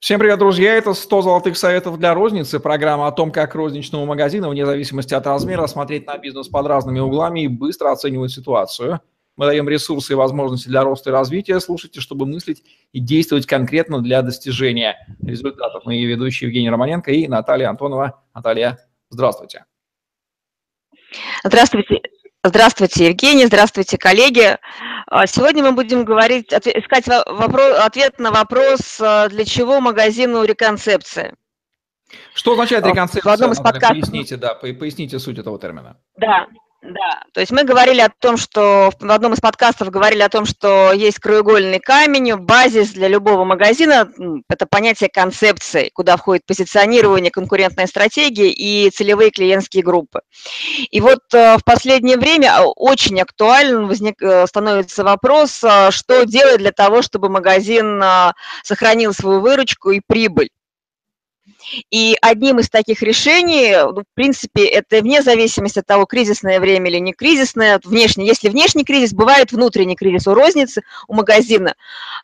Всем привет, друзья! Это 100 золотых советов для розницы. Программа о том, как розничному магазину, вне зависимости от размера, смотреть на бизнес под разными углами и быстро оценивать ситуацию. Мы даем ресурсы и возможности для роста и развития. Слушайте, чтобы мыслить и действовать конкретно для достижения результатов. Мы ведущие Евгений Романенко и Наталья Антонова. Наталья, здравствуйте. Здравствуйте. Здравствуйте, Евгений, здравствуйте, коллеги. А, сегодня мы будем говорить, искать вопрос, ответ на вопрос, а, для чего магазину реконцепция. Что означает реконцепция? В одном из подкастов... Поясните, да, поясните суть этого термина. Да, да, то есть мы говорили о том, что в одном из подкастов говорили о том, что есть краеугольный камень, базис для любого магазина – это понятие концепции, куда входит позиционирование, конкурентная стратегия и целевые клиентские группы. И вот э, в последнее время очень актуальным возник, э, становится вопрос, э, что делать для того, чтобы магазин сохранил свою выручку и прибыль. И одним из таких решений, ну, в принципе, это вне зависимости от того, кризисное время или не кризисное, внешне. Если внешний кризис, бывает внутренний кризис у розницы, у магазина.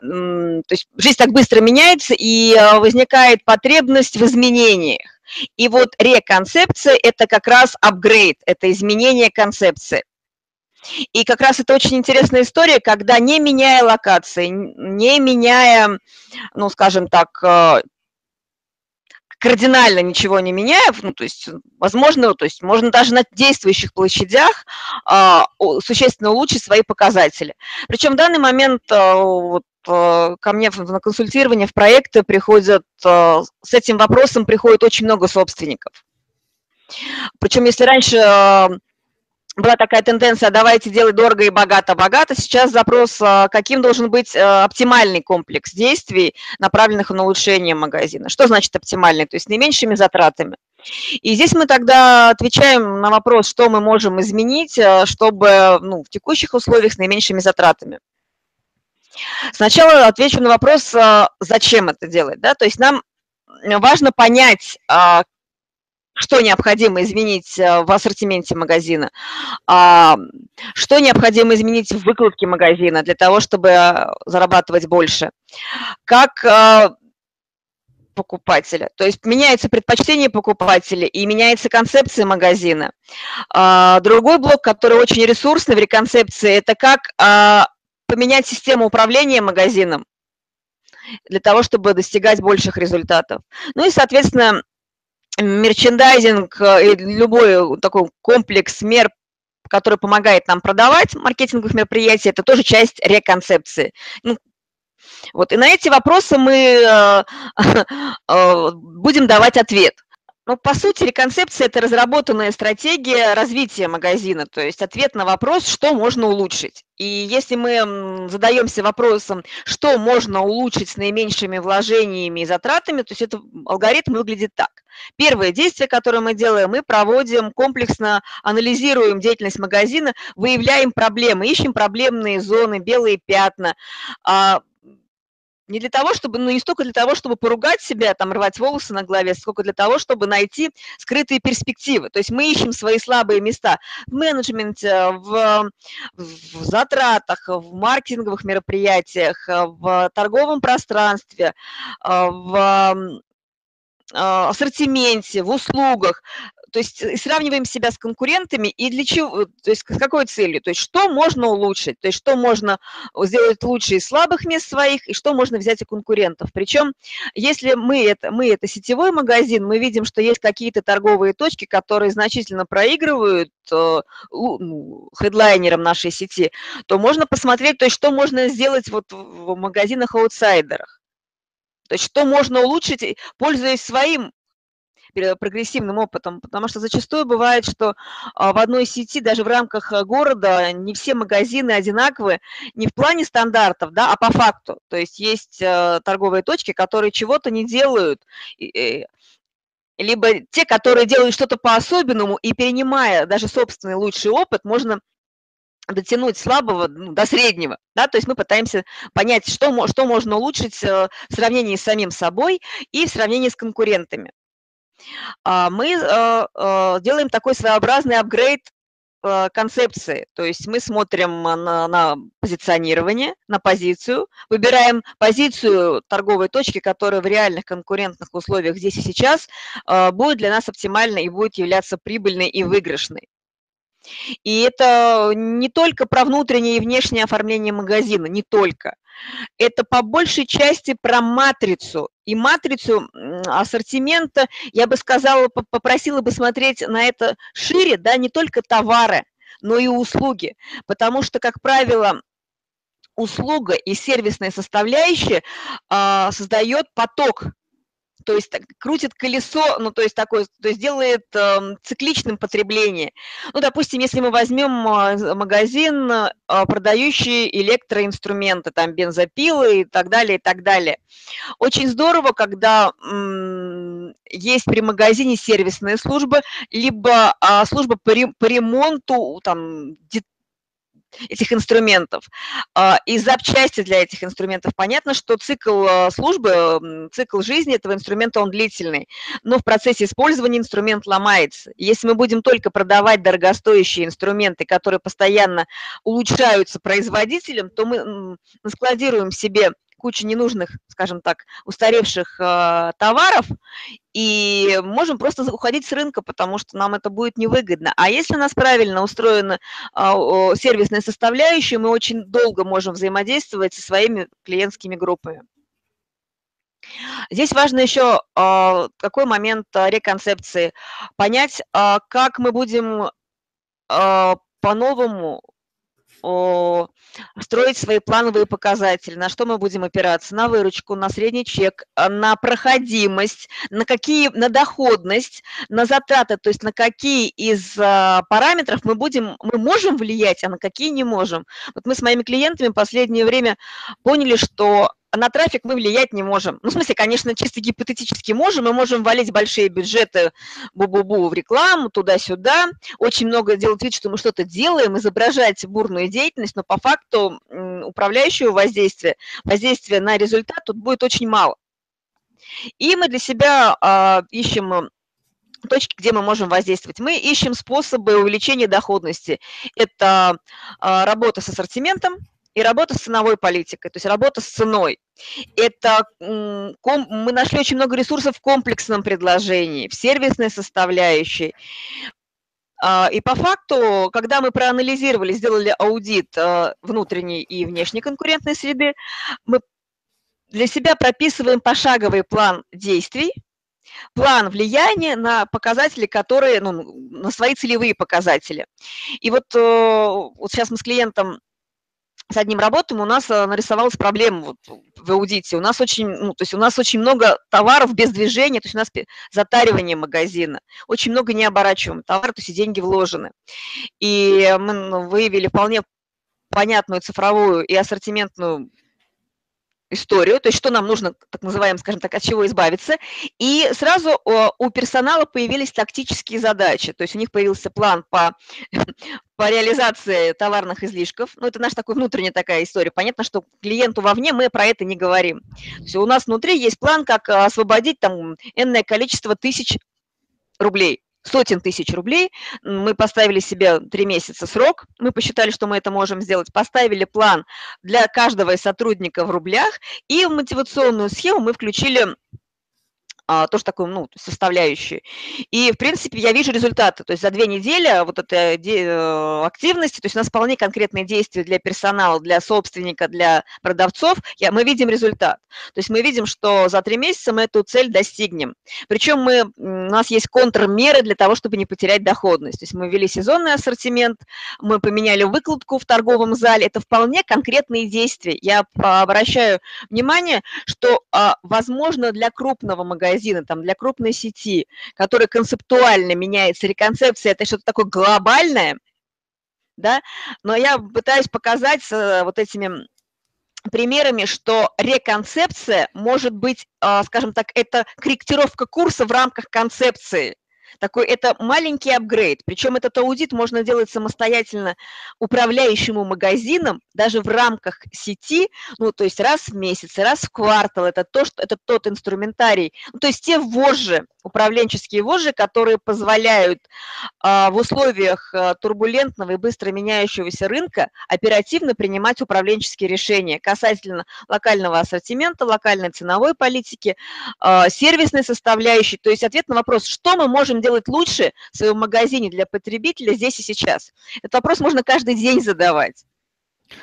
То есть жизнь так быстро меняется, и а, возникает потребность в изменениях. И вот реконцепция – это как раз апгрейд, это изменение концепции. И как раз это очень интересная история, когда не меняя локации, не меняя, ну, скажем так, а, кардинально ничего не меняя, ну, то есть, возможно, то есть можно даже на действующих площадях а, существенно улучшить свои показатели. Причем в данный момент а, вот, а, ко мне на консультирование в проекты приходят, а, с этим вопросом приходит очень много собственников. Причем если раньше а, была такая тенденция, давайте делать дорого и богато-богато. Сейчас запрос, а, каким должен быть а, оптимальный комплекс действий, направленных на улучшение магазина. Что значит оптимальный? То есть с наименьшими затратами. И здесь мы тогда отвечаем на вопрос, что мы можем изменить, а, чтобы ну, в текущих условиях с наименьшими затратами. Сначала отвечу на вопрос, зачем это делать. Да? То есть нам важно понять, что необходимо изменить э, в ассортименте магазина, а, что необходимо изменить в выкладке магазина для того, чтобы э, зарабатывать больше, как э, покупателя. То есть меняется предпочтение покупателя и меняется концепция магазина. А, другой блок, который очень ресурсный в реконцепции, это как поменять систему управления магазином для того, чтобы достигать больших результатов. Ну и, соответственно, мерчендайзинг э, и любой такой комплекс мер, который помогает нам продавать маркетинговых мероприятий, это тоже часть реконцепции. Ну, вот, и на эти вопросы мы э, э, будем давать ответ. Ну, по сути, реконцепция – это разработанная стратегия развития магазина, то есть ответ на вопрос, что можно улучшить. И если мы задаемся вопросом, что можно улучшить с наименьшими вложениями и затратами, то есть это алгоритм выглядит так. Первое действие, которое мы делаем, мы проводим комплексно, анализируем деятельность магазина, выявляем проблемы, ищем проблемные зоны, белые пятна, а, не для того, чтобы, ну не столько для того, чтобы поругать себя, там, рвать волосы на голове, сколько для того, чтобы найти скрытые перспективы. То есть мы ищем свои слабые места в менеджменте, в, в затратах, в маркетинговых мероприятиях, в торговом пространстве, в ассортименте, в услугах то есть э, сравниваем себя с конкурентами и для чего, то есть с какой целью, то есть что можно улучшить, то есть что можно сделать лучше из слабых мест своих и что можно взять у конкурентов. Причем, если мы это, мы это сетевой магазин, мы видим, что есть какие-то торговые точки, которые значительно проигрывают э, ну, хедлайнерам нашей сети, то можно посмотреть, то есть что можно сделать вот в магазинах-аутсайдерах. То есть что можно улучшить, пользуясь своим прогрессивным опытом, потому что зачастую бывает, что а, в одной сети, даже в рамках э, города, не все магазины одинаковы не в плане стандартов, да, а по факту. То есть есть э, торговые точки, которые чего-то не делают, либо те, которые делают что-то по-особенному, и перенимая даже собственный лучший опыт, можно дотянуть слабого ну, до среднего, да, то есть мы пытаемся понять, что, что можно улучшить э, в сравнении с самим собой и в сравнении с конкурентами. А, мы э, э, делаем такой своеобразный апгрейд э, концепции, то есть мы смотрим на, на позиционирование, на позицию, выбираем позицию торговой точки, которая в реальных конкурентных условиях здесь и сейчас будет для нас оптимальной и будет являться прибыльной и выигрышной. И это не только про внутреннее и внешнее оформление магазина, не только. Это по большей части про матрицу. И матрицу ассортимента, я бы сказала, попросила бы смотреть на это шире, да, не только товары, но и услуги. Потому что, как правило, услуга и сервисная составляющая а, создает поток то есть крутит колесо, ну, то есть такое, то есть делает э, цикличным потребление. Ну, допустим, если мы возьмем э, магазин, э, продающий электроинструменты, там, бензопилы и так далее, и так далее. Очень здорово, когда м, есть при магазине сервисная служба, либо а, служба по, по ремонту, там, этих инструментов. А, и запчасти для этих инструментов. Понятно, что цикл а, службы, цикл жизни этого инструмента, он длительный, но в процессе использования инструмент ломается. Если мы будем только продавать дорогостоящие инструменты, которые постоянно улучшаются производителем, то мы складируем себе кучу ненужных, скажем так, устаревших э, товаров, и можем просто уходить с рынка, потому что нам это будет невыгодно. А если у нас правильно устроена сервисная составляющая, мы очень долго можем взаимодействовать со своими клиентскими группами. Здесь важно еще э, какой момент реконцепции. Понять, э, как мы будем по-новому строить свои плановые показатели, на что мы будем опираться, на выручку, на средний чек, а, на проходимость, на какие, на доходность, на затраты, то есть на какие из а, параметров мы будем, мы можем влиять, а на какие не можем. Вот мы с моими клиентами в последнее время поняли, что на трафик мы влиять не можем. Ну, в смысле, конечно, чисто гипотетически можем. Мы можем валить большие бюджеты бу-бу-бу в рекламу, туда-сюда. Очень много делать вид, что мы что-то делаем, изображать бурную деятельность, но по факту управляющего воздействия, воздействия на результат тут будет очень мало. И мы для себя э, ищем точки, где мы можем воздействовать. Мы ищем способы увеличения доходности. Это э, работа с ассортиментом, и работа с ценовой политикой, то есть работа с ценой. Это мы нашли очень много ресурсов в комплексном предложении, в сервисной составляющей. А, и по факту, когда мы проанализировали, сделали аудит а, внутренней и внешней конкурентной среды, мы для себя прописываем пошаговый план действий, план влияния на показатели, которые, ну, на свои целевые показатели. И вот, э, вот сейчас мы с клиентом с одним работаем, у нас э, нарисовалась проблема вот в аудите. У нас очень, ну, то есть у нас очень много товаров без движения, то есть у нас затаривание магазина, очень много необорачиваемых товаров, то есть и деньги вложены. И мы ну, выявили вполне понятную цифровую и ассортиментную историю, то есть что нам нужно, так называемым, скажем так, от чего избавиться. И сразу у персонала появились тактические задачи, то есть у них появился план по, по реализации товарных излишков. Ну, это наша такая внутренняя такая история. Понятно, что клиенту вовне мы про это не говорим. Есть у нас внутри есть план, как освободить там энное количество тысяч рублей сотен тысяч рублей. Мы поставили себе три месяца срок, мы посчитали, что мы это можем сделать, поставили план для каждого из сотрудников в рублях, и в мотивационную схему мы включили тоже такую, ну, составляющую. И, в принципе, я вижу результаты. То есть за две недели вот этой э, активности, то есть у нас вполне конкретные действия для персонала, для собственника, для продавцов, я, мы видим результат. То есть мы видим, что за три месяца мы эту цель достигнем. Причем мы, у нас есть контрмеры для того, чтобы не потерять доходность. То есть мы ввели сезонный ассортимент, мы поменяли выкладку в торговом зале. Это вполне конкретные действия. Я обращаю внимание, что, а, возможно, для крупного магазина магазина, там, для крупной сети, которая концептуально меняется, реконцепция – это что-то такое глобальное, да, но я пытаюсь показать э, вот этими примерами, что реконцепция может быть, а, скажем так, это корректировка курса в рамках концепции. Такой, это маленький апгрейд. Причем этот аудит можно делать самостоятельно управляющему магазином, даже в рамках сети, ну, то есть раз в месяц, раз в квартал. Это, то, что, это тот инструментарий. Ну, то есть те вожжи, управленческие вожжи, которые позволяют а, в условиях а, турбулентного и быстро меняющегося рынка оперативно принимать управленческие решения касательно локального ассортимента, локальной ценовой политики, а, сервисной составляющей. То есть ответ на вопрос, что мы можем делать лучше в своем магазине для потребителя здесь и сейчас. Этот вопрос можно каждый день задавать.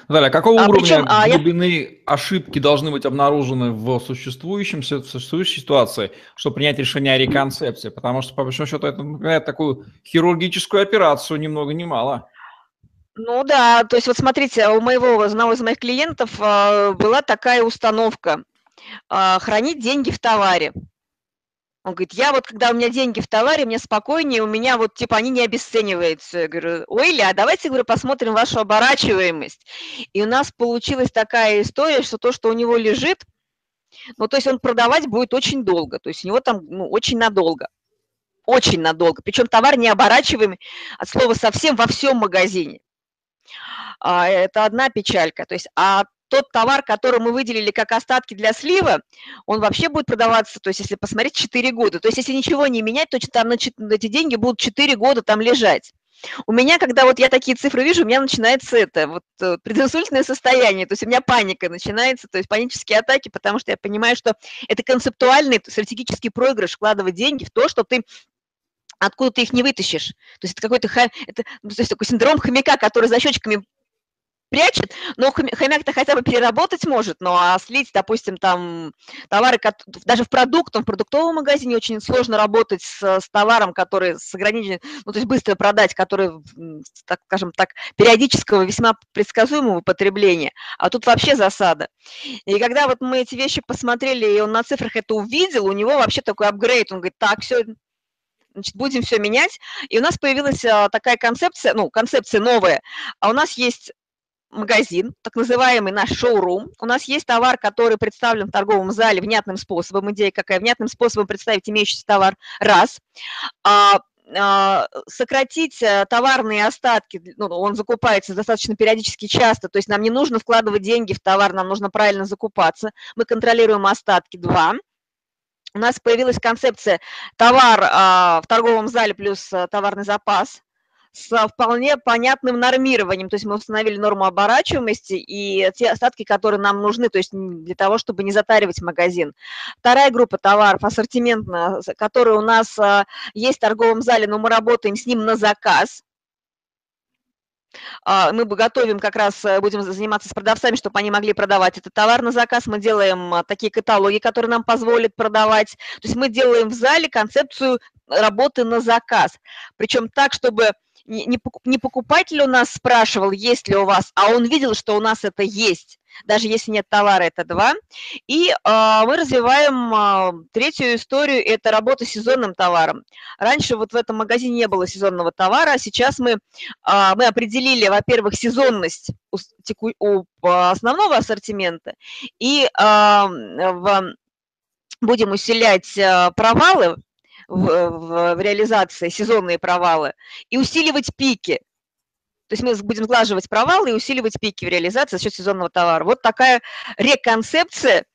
Наталья, а какого а, уровня причем, а, глубины я... ошибки должны быть обнаружены в существующем, в существующей ситуации, чтобы принять решение о реконцепции? Потому что, по большому счету, это напоминает такую хирургическую операцию ни много ни мало. Ну да, то есть вот смотрите, у моего, одного из моих клиентов а, была такая установка а, – хранить деньги в товаре. Он говорит, я вот, когда у меня деньги в товаре, мне спокойнее, у меня вот, типа, они не обесцениваются. Я говорю, ой, а давайте, говорю, посмотрим вашу оборачиваемость. И у нас получилась такая история, что то, что у него лежит, ну, то есть он продавать будет очень долго, то есть у него там, ну, очень надолго. Очень надолго. Причем товар не оборачиваемый, от слова совсем во всем магазине. А, это одна печалька. То есть, а тот товар, который мы выделили как остатки для слива, он вообще будет продаваться, то есть если посмотреть, 4 года. То есть если ничего не менять, то там эти деньги будут 4 года там лежать. У меня, когда вот я такие цифры вижу, у меня начинается это, вот э, прединсультное состояние, то есть у меня паника начинается, то есть панические атаки, потому что я понимаю, что это концептуальный стратегический проигрыш вкладывать деньги в то, что ты откуда ты их не вытащишь. То есть это какой-то это, ну, то есть такой синдром хомяка, который за щечками прячет, но хомяк-то хотя бы переработать может, ну а слить, допустим, там товары, даже в продуктом, в продуктовом магазине очень сложно работать с, с товаром, который с ограниченным, ну то есть быстро продать, который, так скажем так, периодического, весьма предсказуемого потребления, а тут вообще засада. И когда вот мы эти вещи посмотрели, и он на цифрах это увидел, у него вообще такой апгрейд, он говорит, так, все, значит, будем все менять. И у нас появилась а, такая концепция, ну, концепция новая. А у нас есть магазин, так называемый наш шоурум. У нас есть товар, который представлен в торговом зале внятным способом. Идея какая? Внятным способом представить имеющийся товар. Раз. А, а, сократить э, товарные остатки, ну, он закупается достаточно периодически часто, то есть нам не нужно вкладывать деньги в товар, нам нужно правильно закупаться. Мы контролируем остатки. Два. У нас появилась концепция товар а, в торговом зале плюс э, товарный запас с вполне понятным нормированием, то есть мы установили норму оборачиваемости и те остатки, которые нам нужны, то есть для того, чтобы не затаривать магазин. Вторая группа товаров, ассортиментная, которая у нас а, есть в торговом зале, но мы работаем с ним на заказ, а, мы готовим как раз, э, будем заниматься с продавцами, чтобы они могли продавать этот товар на заказ. Мы делаем а, такие каталоги, которые нам позволят продавать. То есть мы делаем в зале концепцию работы на заказ. Причем так, чтобы не, не покупатель у нас спрашивал, есть ли у вас, а он видел, что у нас это есть. Даже если нет товара, это два. И э, мы развиваем э, третью историю, это работа с сезонным товаром. Раньше вот в этом магазине не было сезонного товара, а сейчас мы, э, мы определили, во-первых, сезонность у, у основного ассортимента, и э, в, будем усилять провалы в, в, в реализации, сезонные провалы, и усиливать пики. То есть мы будем сглаживать провалы и усиливать пики в реализации за счет сезонного товара. Вот такая реконцепция,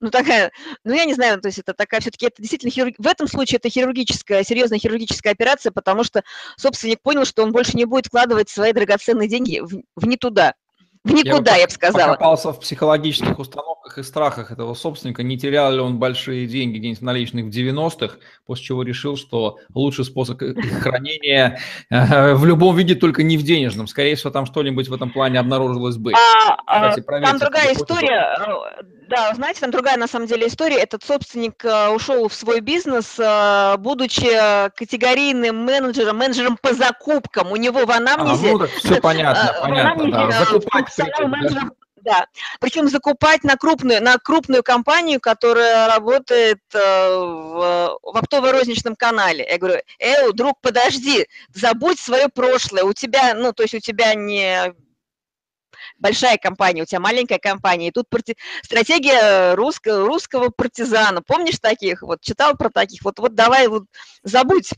ну такая, ну я не знаю, то есть это такая все-таки, это действительно, хирург... в этом случае это хирургическая, серьезная хирургическая операция, потому что собственник понял, что он больше не будет вкладывать свои драгоценные деньги в, в не туда. В никуда, я, я бы сказала. покопался в психологических установках и страхах этого собственника, не терял ли он большие деньги где-нибудь наличных в 90-х, после чего решил, что лучший способ их хранения э, в любом виде, только не в денежном. Скорее всего, там что-нибудь в этом плане обнаружилось бы. А, Кстати, там другая история. Э, да, знаете, там другая на самом деле история. Этот собственник э, ушел в свой бизнес, будучи категорийным менеджером, менеджером по закупкам. У него в анамнезе... А, ну, так все понятно, понятно. Да. Закупать менеджером да. Причем закупать на крупную, на крупную компанию, которая работает э, в, в оптово-розничном канале. Я говорю, эй, друг, подожди, забудь свое прошлое. У тебя, ну, то есть у тебя не большая компания, у тебя маленькая компания. И тут парти... стратегия русского, русского партизана. Помнишь таких? Вот читал про таких? Вот, вот давай вот забудь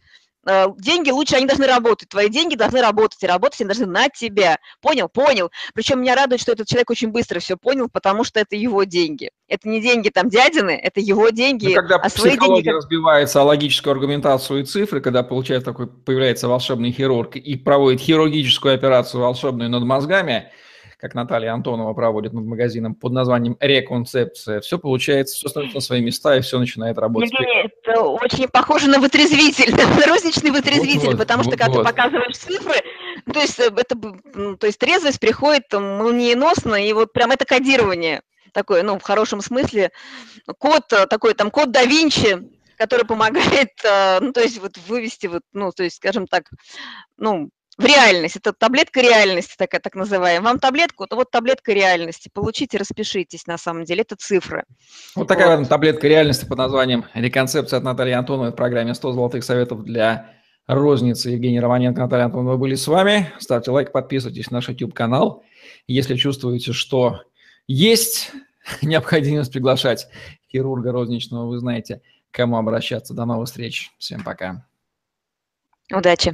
э, деньги лучше, они должны работать. Твои деньги должны работать, и работать они должны на тебя. Понял? Понял. Причем меня радует, что этот человек очень быстро все понял, потому что это его деньги. Это не деньги там дядины, это его деньги. Но когда а свои деньги... разбивается о логическую аргументацию и цифры, когда получается такой, появляется волшебный хирург и проводит хирургическую операцию волшебную над мозгами, как Наталья Антонова проводит над магазином под названием «Реконцепция». Все получается, все становится на свои места, и все начинает работать. Евгений, это очень похоже на вытрезвитель, на розничный вытрезвитель, вот, потому вот, что когда вот. ты показываешь цифры, то есть, э, это, то есть трезвость приходит молниеносно, и вот прям это кодирование такое, ну, в хорошем смысле, код э, такой, там, код да Винчи, который помогает, э, ну, то есть вот вывести, вот, ну, то есть, скажем так, ну, в реальность. Это таблетка реальности, такая так называемая. Вам таблетку, то вот таблетка реальности. Получите, распишитесь на самом деле. Это цифры. Вот такая вот. таблетка реальности под названием «Реконцепция» от Натальи Антоновой в программе «100 золотых советов для розницы». Евгений Романенко, Наталья Антонова были с вами. Ставьте лайк, подписывайтесь на наш YouTube-канал. Если чувствуете, что есть необходимость приглашать хирурга розничного, вы знаете, к кому обращаться. До новых встреч. Всем пока. Удачи.